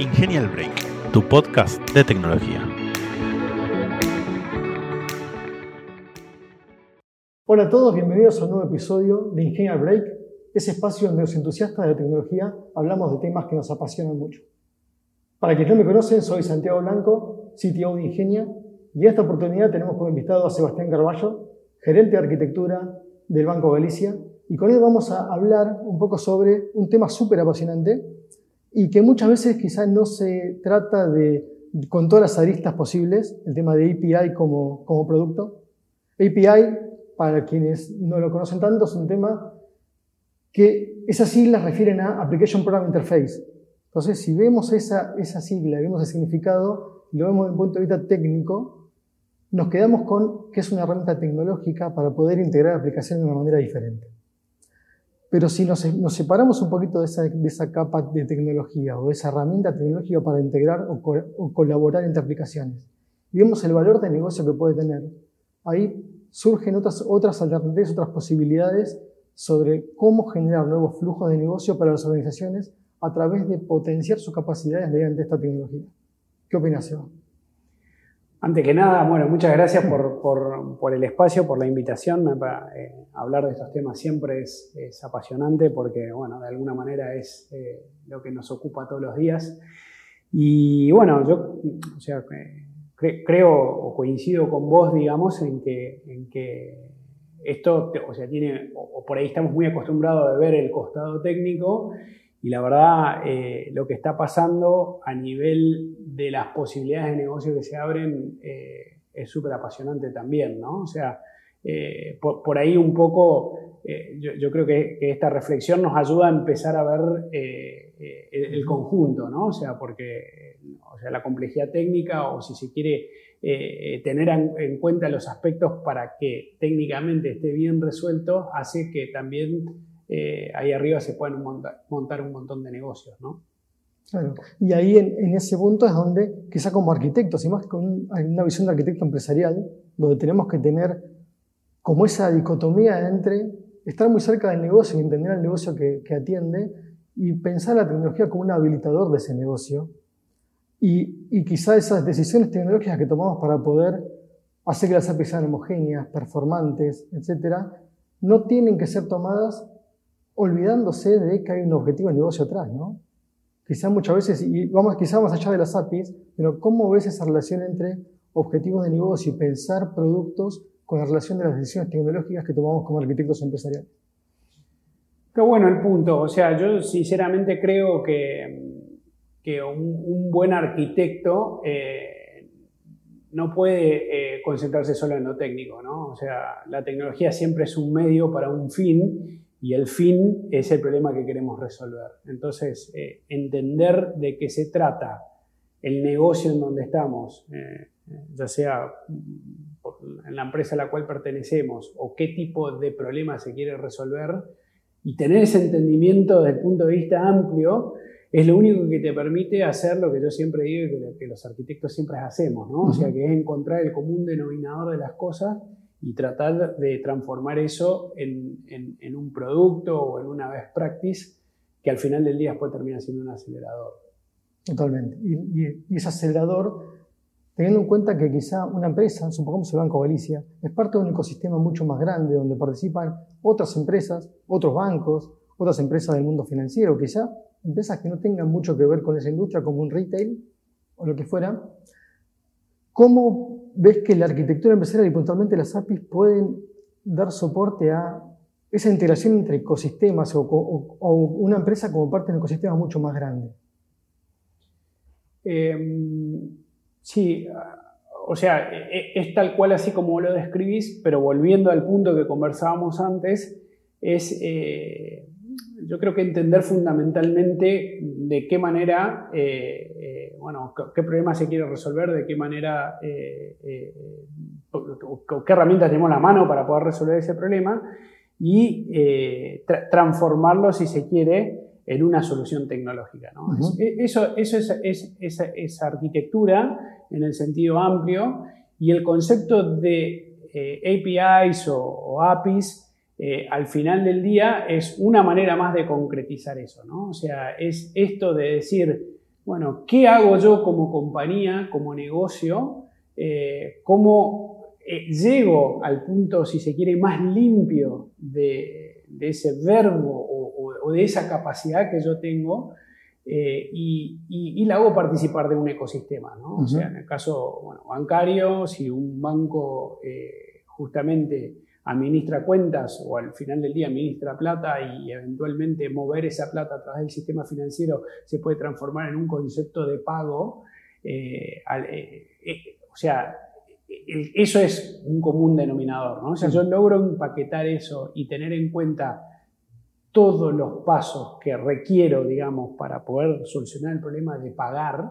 Ingenial Break, tu podcast de tecnología. Hola a todos, bienvenidos a un nuevo episodio de Ingenial Break, ese espacio donde los entusiastas de la tecnología hablamos de temas que nos apasionan mucho. Para quienes no me conocen, soy Santiago Blanco, CTO de Ingenia, y en esta oportunidad tenemos como invitado a Sebastián Carballo, gerente de arquitectura del Banco Galicia, y con él vamos a hablar un poco sobre un tema súper apasionante y que muchas veces quizás no se trata de, con todas las aristas posibles, el tema de API como, como producto. API, para quienes no lo conocen tanto, es un tema que esas siglas refieren a Application Program Interface. Entonces, si vemos esa, esa sigla, vemos el significado, lo vemos desde un punto de vista técnico, nos quedamos con que es una herramienta tecnológica para poder integrar aplicaciones de una manera diferente. Pero si nos, separamos un poquito de esa, capa de tecnología o de esa herramienta tecnológica para integrar o, colaborar entre aplicaciones vemos el valor de negocio que puede tener, ahí surgen otras, otras alternativas, otras posibilidades sobre cómo generar nuevos flujos de negocio para las organizaciones a través de potenciar sus capacidades mediante esta tecnología. ¿Qué opinas, Eva? Antes que nada, bueno, muchas gracias por, el espacio, por la invitación. Eh, hablar de estos temas siempre es, apasionante porque, bueno, de alguna manera es eh, lo que nos ocupa todos los días. Y bueno, yo, o sea, creo o coincido con vos, digamos, en que, en que esto, o sea, tiene, o por ahí estamos muy acostumbrados a ver el costado técnico y la verdad, eh, lo que está pasando a nivel de las posibilidades de negocio que se abren eh, es súper apasionante también, ¿no? O sea, eh, por, ahí un poco, yo, creo que, esta reflexión nos ayuda a empezar a ver el, conjunto, ¿no? O sea, porque o sea, la complejidad técnica o si se quiere tener en cuenta los aspectos para que técnicamente esté bien resuelto, hace que también eh, ahí arriba se pueden montar, un montón de negocios, ¿no? Claro. Y ahí en, ese punto es donde, quizá como arquitectos, y más con una visión de arquitecto empresarial, donde tenemos que tener como esa dicotomía entre estar muy cerca del negocio y entender el negocio que, atiende y pensar la tecnología como un habilitador de ese negocio. Y, y quizá esas decisiones tecnológicas que tomamos para poder hacer que las APIs sean homogéneas, performantes, etcétera, no tienen que ser tomadas olvidándose de que hay un objetivo de negocio atrás, ¿no? Quizá muchas veces, y vamos quizá más allá de las APIs, pero ¿cómo ves esa relación entre objetivos de negocio y pensar productos con la relación de las decisiones tecnológicas que tomamos como arquitectos empresariales? Qué bueno el punto. O sea, yo sinceramente creo que, que un, buen arquitecto eh, no puede eh, concentrarse solo en lo técnico, ¿no? O sea, la tecnología siempre es un medio para un fin y el fin es el problema que queremos resolver. Entonces, eh, entender de qué se trata el negocio en donde estamos, eh, ya sea en la empresa a la cual pertenecemos o qué tipo de problema se quiere resolver, y tener ese entendimiento desde el punto de vista amplio, es lo único que te permite hacer lo que yo siempre digo y que, los arquitectos siempre hacemos, ¿no? O sea, que es encontrar el común denominador de las cosas y tratar de transformar eso en, en, un producto o en una best practice que al final del día después termina siendo un acelerador. Totalmente. Y, y, ese acelerador, teniendo en cuenta que quizá una empresa, supongamos el Banco Galicia, es parte de un ecosistema mucho más grande donde participan otras empresas, otros bancos, otras empresas del mundo financiero, quizá empresas que no tengan mucho que ver con esa industria como un retail o lo que fuera, ¿cómo ves que la arquitectura empresarial y puntualmente las APIs pueden dar soporte a esa integración entre ecosistemas o, una empresa como parte de un ecosistema mucho más grande. Em, sí, o sea, e, e, es tal cual así como lo describís, pero volviendo al punto que conversábamos antes, es, eh, yo creo que entender fundamentalmente de qué manera eh, bueno, qué problema se quiere resolver, de qué manera, eh, eh, qué herramientas tenemos a la mano para poder resolver ese problema y eh, transformarlo, si se quiere, en una solución tecnológica. Eso, eso es, esa arquitectura en el sentido amplio y el concepto de APIs o, APIs al final del día es una manera más de concretizar eso. ¿no? O sea, es esto de decir, bueno, ¿qué hago yo como compañía, como negocio? Eh, ¿Cómo eh, llego al punto, si se quiere, más limpio de, ese verbo o, de esa capacidad que yo tengo? Eh, y, la hago participar de un ecosistema, ¿no? O sea, en el caso bancario, si un banco justamente administra cuentas o al final del día administra plata y eventualmente mover esa plata a través del sistema financiero se puede transformar en un concepto de pago. Eh, eh, eh, o sea, eso es un común denominador. ¿no? O sea, yo logro empaquetar eso y tener en cuenta todos los pasos que requiero, digamos, para poder solucionar el problema de pagar,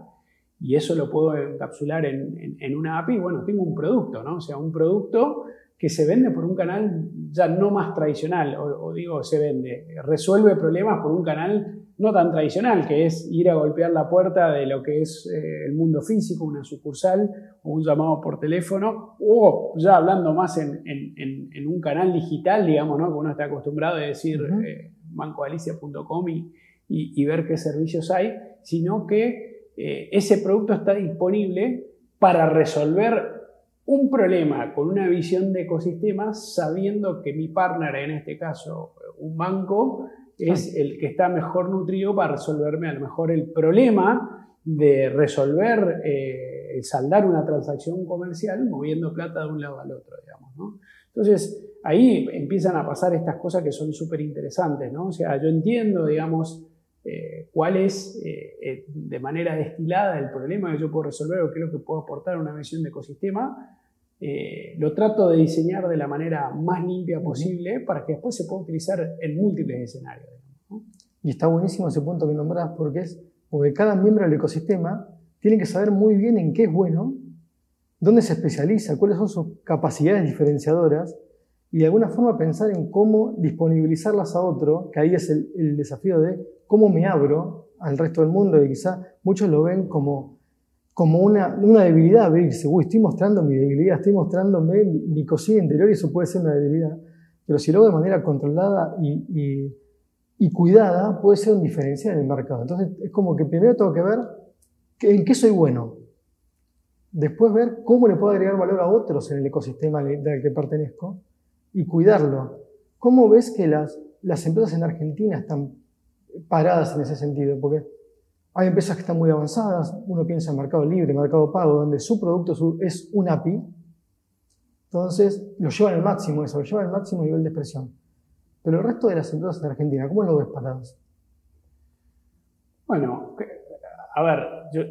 y eso lo puedo encapsular en, en una API, bueno, tengo un producto, ¿no? O sea, un producto que se vende por un canal ya no más tradicional, o, digo, se vende, resuelve problemas por un canal no tan tradicional, que es ir a golpear la puerta de lo que es eh, el mundo físico, una sucursal o un llamado por teléfono, o ya hablando más en, un canal digital, digamos, ¿no? que uno está acostumbrado a decir eh, bancoalicia.com y, ver qué servicios hay, sino que eh, ese producto está disponible para resolver un problema con una visión de ecosistema sabiendo que mi partner, en este caso un banco, es el que está mejor nutrido para resolverme a lo mejor el problema de resolver, eh, saldar una transacción comercial moviendo plata de un lado al otro, digamos, ¿no? Entonces, ahí empiezan a pasar estas cosas que son súper interesantes, ¿no? O sea, yo entiendo, digamos, eh, cuál es eh, de manera destilada el problema que yo puedo resolver o qué es lo que puedo aportar a una visión de ecosistema, eh, lo trato de diseñar de la manera más limpia posible para que después se pueda utilizar en múltiples escenarios. Y está buenísimo ese punto que nombras porque es porque cada miembro del ecosistema tiene que saber muy bien en qué es bueno, dónde se especializa, cuáles son sus capacidades diferenciadoras y de alguna forma pensar en cómo disponibilizarlas a otro, que ahí es el, el desafío de cómo me abro al resto del mundo y quizá muchos lo ven como como una, una debilidad abrirse. Uy, estoy mostrando mi debilidad, estoy mostrando mi, cocina interior y eso puede ser una debilidad. Pero si lo hago de manera controlada y, y, cuidada, puede ser un diferencial en el mercado. Entonces, es como que primero tengo que ver en qué soy bueno. Después ver cómo le puedo agregar valor a otros en el ecosistema al que pertenezco y cuidarlo. ¿Cómo ves que las, las empresas en Argentina están paradas en ese sentido? Porque hay empresas que están muy avanzadas, uno piensa en Mercado Libre, Mercado Pago, donde su producto es un API, entonces lo llevan al máximo eso, lo llevan al máximo nivel de expresión. Pero el resto de las empresas en Argentina, ¿cómo lo ves paradas? Bueno, a ver,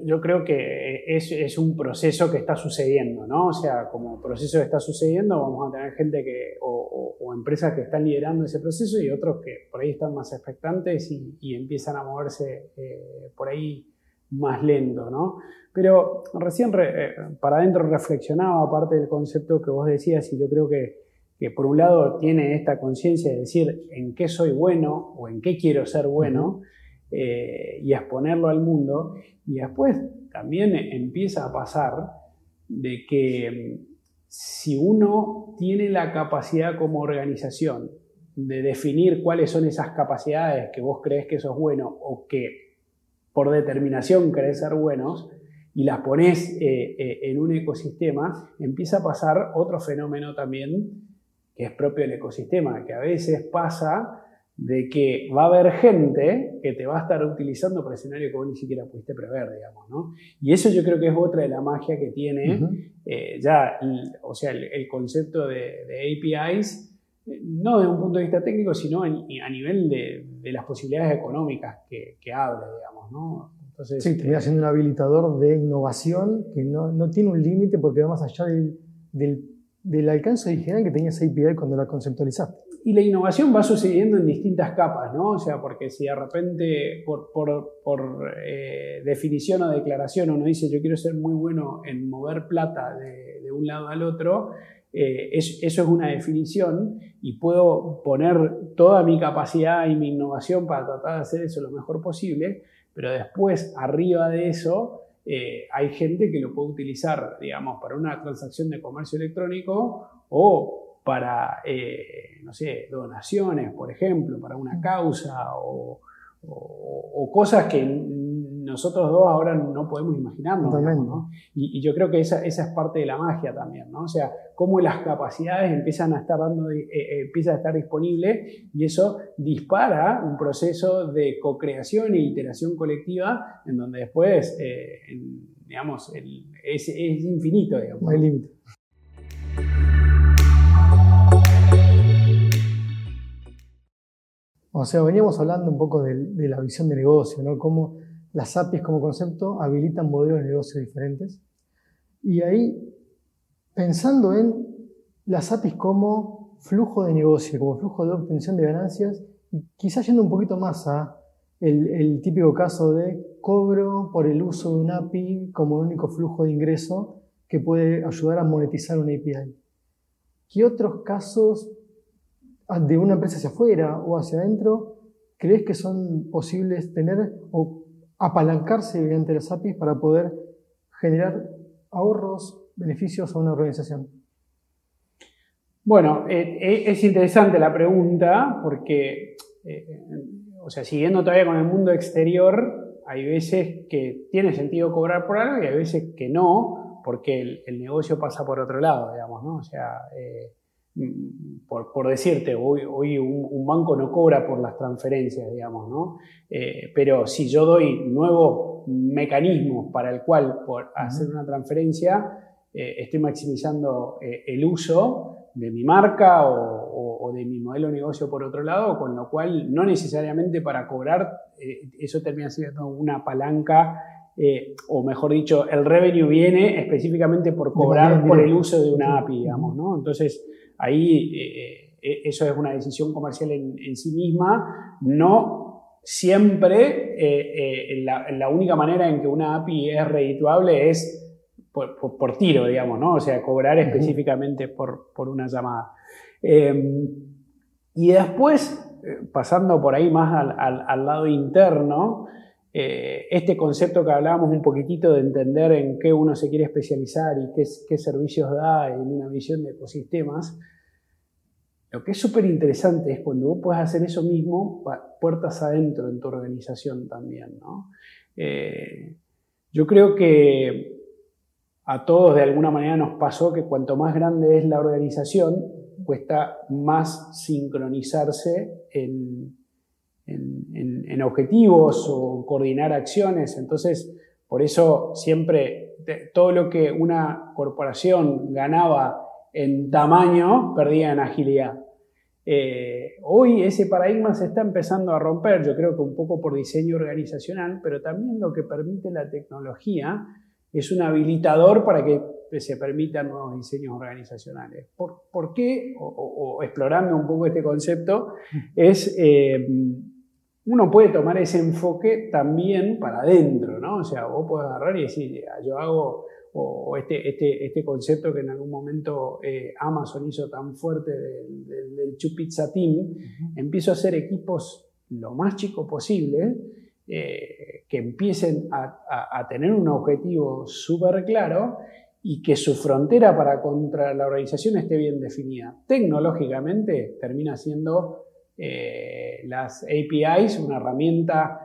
yo, creo que es, un proceso que está sucediendo, ¿no? O sea, como proceso que está sucediendo, vamos a tener gente que, o, empresas que están liderando ese proceso y otros que por ahí están más expectantes y, empiezan a moverse eh, por ahí más lento, ¿no? Pero recién eh, para adentro reflexionaba, aparte del concepto que vos decías, y yo creo que, que por un lado tiene esta conciencia de decir en qué soy bueno o en qué quiero ser bueno. Eh, y exponerlo al mundo. Y después también empieza a pasar de que mm, si uno tiene la capacidad como organización de definir cuáles son esas capacidades que vos crees que sos bueno o que por determinación crees ser buenos, y las pones eh, eh, en un ecosistema, empieza a pasar otro fenómeno también que es propio del ecosistema, que a veces pasa de que va a haber gente que te va a estar utilizando para escenario que vos ni siquiera pudiste prever, digamos, ¿no? Y eso yo creo que es otra de la magia que tiene eh, ya, o sea, el, concepto de, APIs, no desde un punto de vista técnico, sino a nivel de, las posibilidades económicas que, que abre, digamos, ¿no? Entonces, sí, termina siendo un habilitador de innovación que no, no tiene un límite porque va más allá del, del, del alcance original que tenía esa API cuando la conceptualizaste. Y la innovación va sucediendo en distintas capas, ¿no? O sea, porque si de repente, por, eh, definición o declaración, uno dice yo quiero ser muy bueno en mover plata de, de un lado al otro, eh, eso es una definición y puedo poner toda mi capacidad y mi innovación para tratar de hacer eso lo mejor posible, pero después, arriba de eso, eh, hay gente que lo puede utilizar, digamos, para una transacción de comercio electrónico o para, eh, no sé, donaciones, por ejemplo, para una causa o, cosas que nosotros dos ahora no podemos imaginarnos. ¿no? Y, yo creo que esa, esa, es parte de la magia también, ¿no? O sea, cómo las capacidades empiezan a estar dando, eh, eh, empieza a estar disponible y eso dispara un proceso de co-creación e iteración colectiva en donde después, eh, digamos, es, es, infinito, digamos. No hay límite. Sea, veníamos hablando un poco de, la visión de negocio, ¿no? Cómo las APIs como concepto habilitan modelos de negocio diferentes. Y ahí, pensando en las APIs como flujo de negocio, como flujo de obtención de ganancias, y quizás yendo un poquito más a el, típico caso de cobro por el uso de un API como único flujo de ingreso que puede ayudar a monetizar una API. ¿Qué otros casos de una empresa hacia afuera o hacia adentro, crees que son posibles tener o apalancarse mediante las APIs para poder generar ahorros, beneficios a una organización? Bueno, eh, eh, es interesante la pregunta porque, eh, o sea, siguiendo todavía con el mundo exterior, hay veces que tiene sentido cobrar por algo y hay veces que no, porque el, negocio pasa por otro lado, digamos, ¿no? O sea, por, decirte, hoy, hoy un, banco no cobra por las transferencias, digamos, ¿no? Eh, pero si yo doy nuevos mecanismos para el cual por hacer una transferencia eh, estoy maximizando eh, el uso de mi marca o, de mi modelo de negocio por otro lado, con lo cual no necesariamente para cobrar, eso termina siendo una palanca o mejor dicho, el revenue viene específicamente por cobrar por el uso de una API, digamos, ¿no? Entonces, Ahí eh, eh, eso es una decisión comercial en, sí misma, no siempre eh, la, única manera en que una API es redituable es por, tiro, digamos, ¿no? O sea, cobrar específicamente por, una llamada. Em, y después, pasando por ahí más al, lado interno, este concepto que hablábamos un poquitito de entender en qué uno se quiere especializar y qué, servicios da en una visión de ecosistemas, lo que es súper interesante es cuando vos puedes hacer eso mismo puertas adentro en tu organización también. Eh, yo creo que a todos de alguna manera nos pasó que cuanto más grande es la organización, cuesta más sincronizarse en, en objetivos o coordinar acciones. Entonces, por eso siempre todo lo que una corporación ganaba en tamaño, perdía en agilidad. Eh, hoy ese paradigma se está empezando a romper, yo creo que un poco por diseño organizacional, pero también lo que permite la tecnología es un habilitador para que se permitan nuevos diseños organizacionales. ¿Por, qué? O, explorando un poco este concepto, es eh, uno puede tomar ese enfoque también para adentro, ¿no? O sea, vos podés agarrar y decir, yo hago o este, este, este, concepto que en algún momento eh, Amazon hizo tan fuerte del, del, Pizza Team, empiezo a hacer equipos lo más chico posible, eh, que empiecen a, tener un objetivo súper claro y que su frontera para contra la organización esté bien definida. Tecnológicamente termina siendo eh, las APIs una herramienta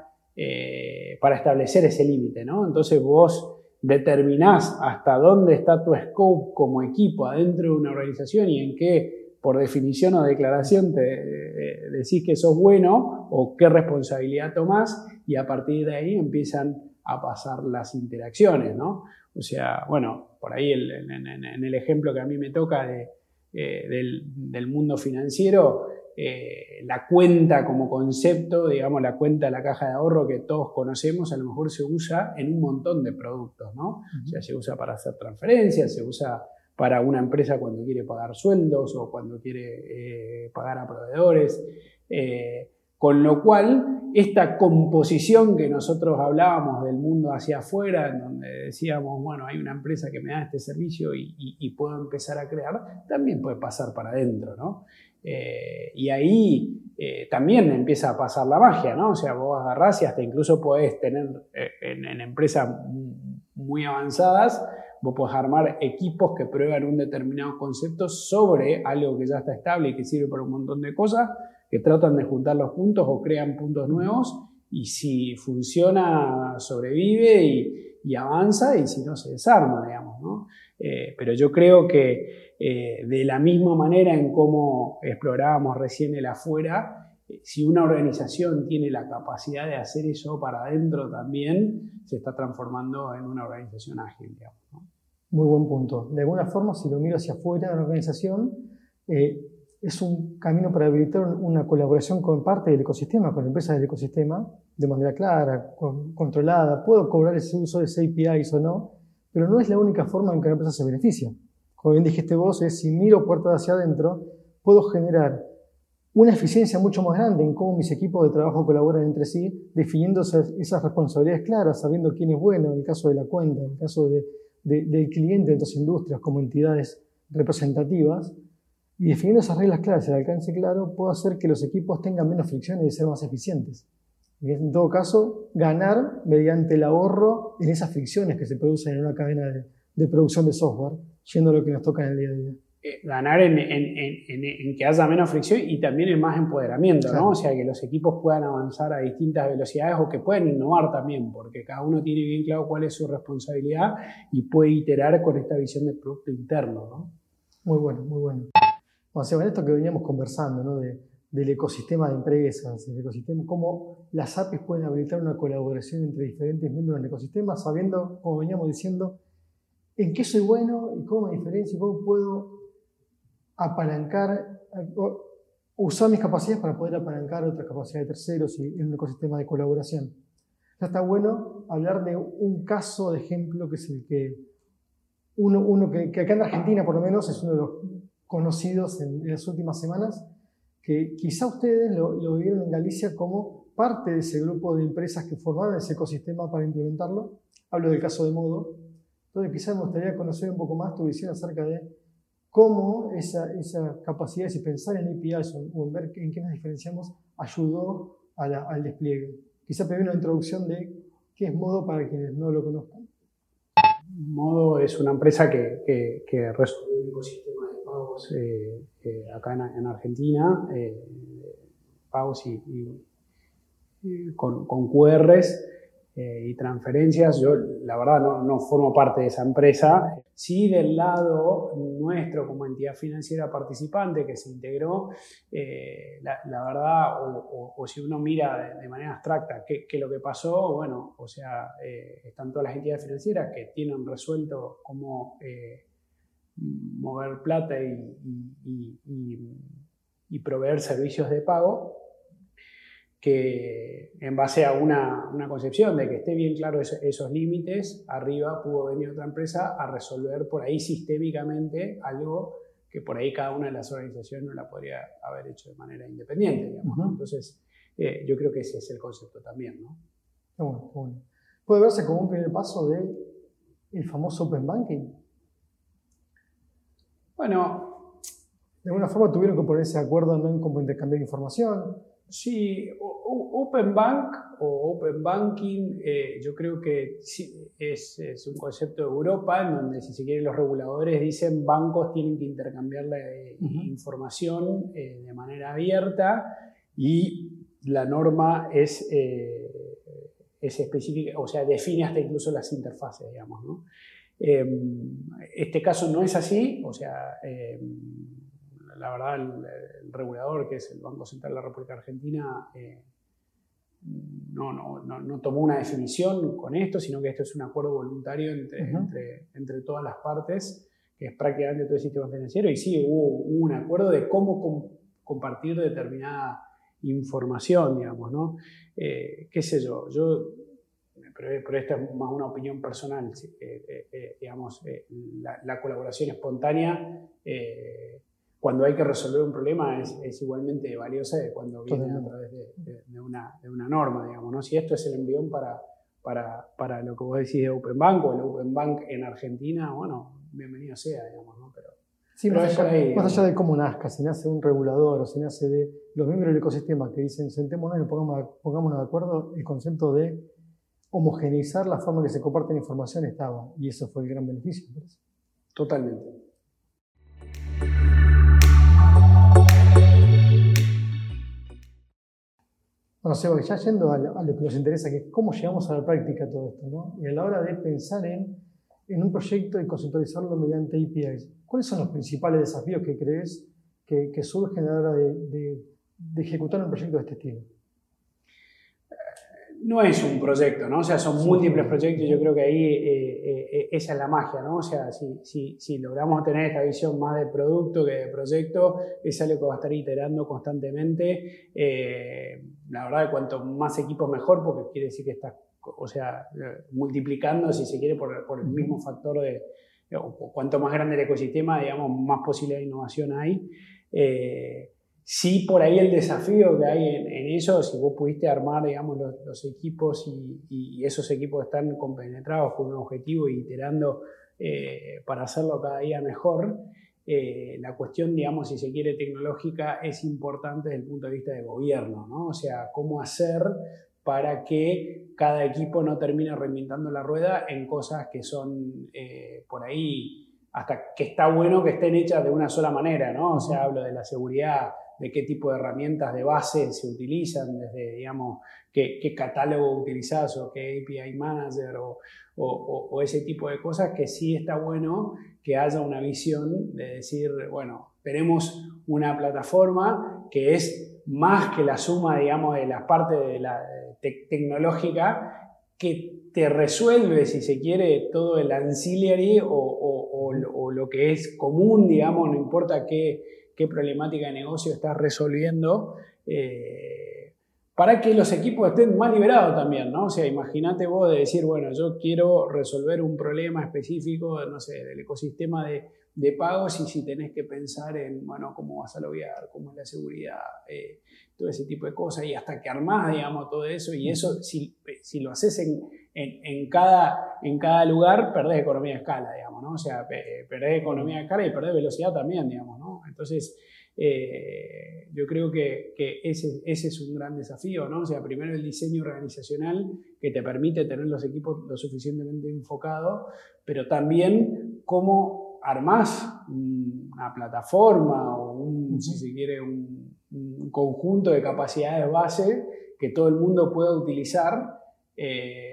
para establecer ese límite, ¿no? Entonces vos determinás hasta dónde está tu scope como equipo adentro de una organización y en qué, por definición o declaración, te eh, decís que sos bueno o qué responsabilidad tomás y a partir de ahí empiezan a pasar las interacciones, ¿no? O sea, bueno, por ahí en, el ejemplo que a mí me toca de, eh, del, del mundo financiero, eh, la cuenta como concepto, digamos, la cuenta de la caja de ahorro que todos conocemos, a lo mejor se usa en un montón de productos, ¿no? O sea, se usa para hacer transferencias, se usa para una empresa cuando quiere pagar sueldos o cuando quiere eh, pagar a proveedores. Eh, con lo cual, esta composición que nosotros hablábamos del mundo hacia afuera, en donde decíamos, bueno, hay una empresa que me da este servicio y, y puedo empezar a crear, también puede pasar para adentro, ¿no? Eh, y ahí eh, también empieza a pasar la magia, ¿no? O sea, vos agarrás y hasta incluso podés tener eh, en, empresas muy avanzadas, vos podés armar equipos que prueban un determinado concepto sobre algo que ya está estable y que sirve para un montón de cosas, que tratan de juntar los puntos o crean puntos nuevos y si funciona, sobrevive y, avanza y si no, se desarma, digamos. ¿no? Eh, pero yo creo que eh, de la misma manera en cómo explorábamos recién el afuera, eh, si una organización tiene la capacidad de hacer eso para adentro también, se está transformando en una organización ágil. Muy buen punto. De alguna forma, si lo miro hacia afuera de la organización, es un camino para habilitar una colaboración con parte del ecosistema, con empresas del ecosistema, de manera clara, controlada. Puedo cobrar ese uso de APIs o no, pero no es la única forma en que la empresa se beneficia. Como bien dijiste vos, es si miro puertas hacia adentro, puedo generar una eficiencia mucho más grande en cómo mis equipos de trabajo colaboran entre sí, definiendo esas, responsabilidades claras, sabiendo quién es bueno, en el caso de la cuenta, en el caso del cliente de otras industrias como entidades representativas, y definiendo esas reglas claras el alcance claro, puedo hacer que los equipos tengan menos fricciones y ser más eficientes. Y en todo caso, ganar mediante el ahorro en esas fricciones que se producen en una cadena de, producción de software, yendo a lo que nos toca en el día a día. Eh, ganar en, en, que haya menos fricción y también en más empoderamiento, ¿no? O sea, que los equipos puedan avanzar a distintas velocidades o que puedan innovar también, porque cada uno tiene bien claro cuál es su responsabilidad y puede iterar con esta visión de producto interno, ¿no? Muy bueno, muy bueno. O sea, esto que veníamos conversando, ¿no? Del ecosistema de empresas, el ecosistema, cómo las APIs pueden habilitar una colaboración entre diferentes miembros del ecosistema, sabiendo, como veníamos diciendo, en qué soy bueno y cómo me diferencio y cómo puedo apalancar, usar mis capacidades para poder apalancar otras capacidades de terceros y en un ecosistema de colaboración. Ya está bueno hablar de un caso de ejemplo que es el que uno, uno que, que acá en Argentina por lo menos es uno de los conocidos en, las últimas semanas, que quizá ustedes lo, lo, vieron en Galicia como parte de ese grupo de empresas que formaron ese ecosistema para implementarlo. Hablo del caso de Modo. Entonces quizá me gustaría conocer un poco más tu visión acerca de cómo esa, capacidad de pensar en APIs o en ver en qué nos diferenciamos ayudó al despliegue. Quizá pedir una introducción de qué es Modo para quienes no lo conozcan. Modo es una empresa que, que, un ecosistema eh, eh, acá en, Argentina, eh, pagos y, con, con, QRs y transferencias. Yo, la verdad, no, no, formo parte de esa empresa. Sí, del lado nuestro como entidad financiera participante que se integró, la, verdad, o, si uno mira de, manera abstracta qué, qué, lo que pasó, bueno, o sea, están todas las entidades financieras que tienen resuelto cómo mover plata y, y, proveer servicios de pago, que en base a una, una concepción de que esté bien claro esos, límites, arriba pudo venir otra empresa a resolver por ahí sistémicamente algo que por ahí cada una de las organizaciones no la podría haber hecho de manera independiente. Entonces, eh, yo creo que ese es el concepto también. ¿no? bueno, Puede verse como un primer paso del el famoso Open Banking. Bueno, de alguna forma tuvieron que ponerse de acuerdo en cómo intercambiar información. Sí, Open Bank o Open Banking, eh, yo creo que es, un concepto de Europa en donde, si se quiere, los reguladores dicen bancos tienen que intercambiar la eh, información eh, de manera abierta y la norma es, es específica, o sea, define hasta incluso las interfaces, digamos, ¿no? Em, este caso no es así, o sea, em, la verdad el, regulador, que es el Banco Central de la República Argentina, eh, no, no, no, tomó una definición con esto, sino que esto es un acuerdo voluntario entre, entre, entre, todas las partes, que es prácticamente todo el sistema financiero, y sí, hubo, un acuerdo de cómo compartir determinada información, digamos, ¿no? Eh, ¿Qué sé yo? Yo pero, esta es más una opinión personal, eh, eh, eh, digamos, la, colaboración espontánea cuando hay que resolver un problema es, igualmente valiosa de cuando viene a través de, una, norma, digamos, ¿no? Si esto es el embrión para, para, para, lo que vos decís de Open Bank o el Open Bank en Argentina, bueno, bienvenido sea, digamos, ¿no? Pero, Sí, más, allá, de cómo nazca, si nace un regulador o si nace de los miembros del ecosistema que dicen sentémonos y pongámonos de acuerdo, el concepto de homogeneizar la forma que se comparte la información estaba, y eso fue el gran beneficio. Totalmente. Bueno, Seba, ya yendo a, lo que nos interesa, que es cómo llegamos a la práctica todo esto, ¿no? Y a la hora de pensar en, en un proyecto y conceptualizarlo mediante APIs, ¿cuáles son los principales desafíos que crees que, que surgen a la hora de, de, de ejecutar un proyecto de este estilo? No es un proyecto, ¿no? O sea, son múltiples proyectos y yo creo que ahí eh, eh, esa es la magia, ¿no? O sea, si, si, si, logramos tener esta visión más de producto que de proyecto, es algo que va a estar iterando constantemente. Eh, la verdad, cuanto más equipos mejor, porque quiere decir que está, o sea, multiplicando, si se quiere, por, por el mismo factor de, o cuanto más grande el ecosistema, digamos, más posibilidad de innovación hay. Sí, por ahí el desafío que hay en, eso, si vos pudiste armar, digamos, los, equipos y, esos equipos están compenetrados con un objetivo y iterando eh, para hacerlo cada día mejor, eh, la cuestión, digamos, si se quiere tecnológica, es importante desde el punto de vista de gobierno, ¿no? O sea, cómo hacer para que cada equipo no termine reinventando la rueda en cosas que son eh, por ahí hasta que está bueno que estén hechas de una sola manera, ¿no? O sea, hablo de la seguridad de qué tipo de herramientas de base se utilizan, desde, digamos, qué, catálogo utilizas o qué API Manager o, ese tipo de cosas, que sí está bueno que haya una visión de decir, bueno, tenemos una plataforma que es más que la suma, digamos, de las partes de la tecnológica que te resuelve, si se quiere, todo el ancillary o, o lo que es común, digamos, no importa qué qué problemática de negocio estás resolviendo, eh, para que los equipos estén más liberados también, ¿no? O sea, imagínate vos de decir, bueno, yo quiero resolver un problema específico, no sé, del ecosistema de, pagos y si tenés que pensar en, bueno, cómo vas a loguear, cómo es la seguridad, eh, todo ese tipo de cosas, y hasta que armás, digamos, todo eso, y eso, si, si lo haces en, en, en, cada, en cada lugar, perdés economía de escala, digamos, ¿no? O sea, perdés economía de escala y perdés velocidad también, digamos, ¿no? Entonces, eh, yo creo que, que ese, ese, es un gran desafío, ¿no? O sea, primero el diseño organizacional que te permite tener los equipos lo suficientemente enfocados, pero también cómo armás una plataforma o un, si se quiere, un, conjunto de capacidades base que todo el mundo pueda utilizar eh,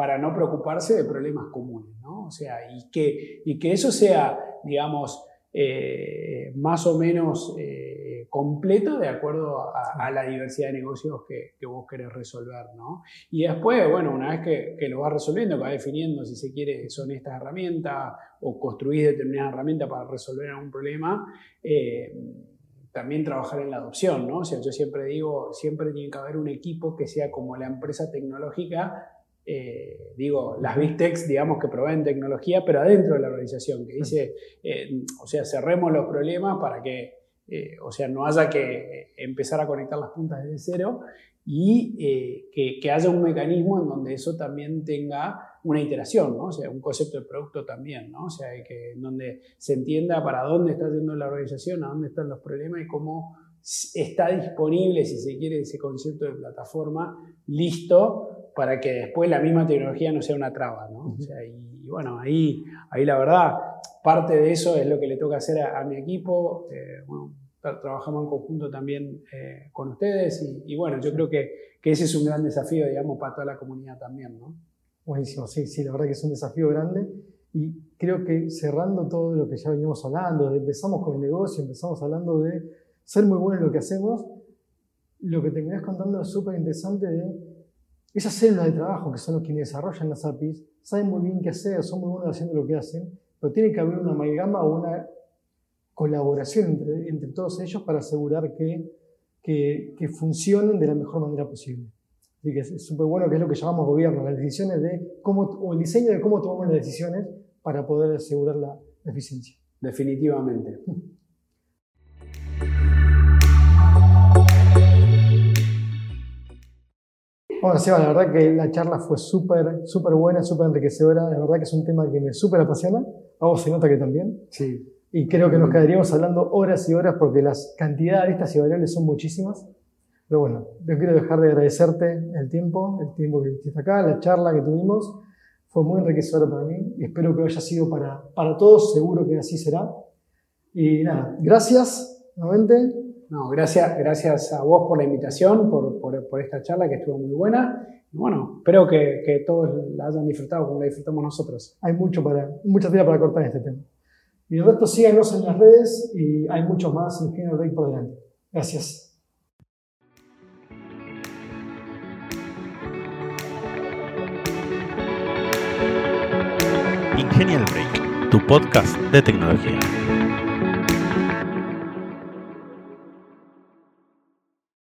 para no preocuparse de problemas comunes, ¿no? O sea, y que, y que eso sea, digamos, eh, más o menos eh, completo de acuerdo a, la diversidad de negocios que, vos querés resolver. ¿no? Y después, bueno, una vez que, lo vas resolviendo, que vas definiendo si se quiere son estas herramientas o construís determinadas herramientas para resolver algún problema, eh, también trabajar en la adopción. ¿no? O sea, yo siempre digo, siempre tiene que haber un equipo que sea como la empresa tecnológica eh, digo, las Big Techs, digamos, que proveen tecnología, pero adentro de la organización, que dice, eh, o sea, cerremos los problemas para que, eh, o sea, no haya que empezar a conectar las puntas desde cero y que, que, haya un mecanismo en donde eso también tenga una iteración, ¿no? O sea, un concepto de producto también, ¿no? O sea, que en donde se entienda para dónde está yendo la organización, a dónde están los problemas y cómo está disponible, si se quiere, ese concepto de plataforma listo para que después la misma tecnología no sea una traba, ¿no? O sea, y, bueno, ahí, ahí la verdad, parte de eso es lo que le toca hacer a, mi equipo. Eh, bueno, trabajamos en conjunto también eh, con ustedes y, bueno, yo creo que, que, ese es un gran desafío, digamos, para toda la comunidad también, ¿no? Buenísimo, sí, sí, la verdad que es un desafío grande y creo que cerrando todo lo que ya veníamos hablando, empezamos con el negocio, empezamos hablando de ser muy buenos en lo que hacemos, lo que terminás contando es súper interesante de esas células de trabajo, que son los quienes desarrollan las APIs, saben muy bien qué hacer, son muy buenos haciendo lo que hacen, pero tiene que haber una amalgama o una colaboración entre, entre todos ellos para asegurar que, que, que, funcionen de la mejor manera posible. Así que es súper bueno que es lo que llamamos gobierno, las decisiones de cómo, o el diseño de cómo tomamos las decisiones para poder asegurar la eficiencia. Definitivamente. Bueno, Seba, la verdad que la charla fue súper, súper buena, súper enriquecedora. La verdad que es un tema que me súper apasiona. A vos se nota que también. Sí. Y creo que nos quedaríamos hablando horas y horas porque las cantidades de estas y variables son muchísimas. Pero bueno, yo quiero dejar de agradecerte el tiempo, el tiempo que estuviste acá, la charla que tuvimos. Fue muy enriquecedora para mí y espero que haya sido para, para todos. Seguro que así será. Y nada, gracias nuevamente no, gracias, gracias a vos por la invitación, por, por, esta charla que estuvo muy buena. Y bueno, espero que, que, todos la hayan disfrutado como la disfrutamos nosotros. Hay mucho para, mucha tela para cortar en este tema. Y el resto síganos en las redes y hay muchos más Ingeniero Break por delante. Gracias. Ingenial Break, tu podcast de tecnología.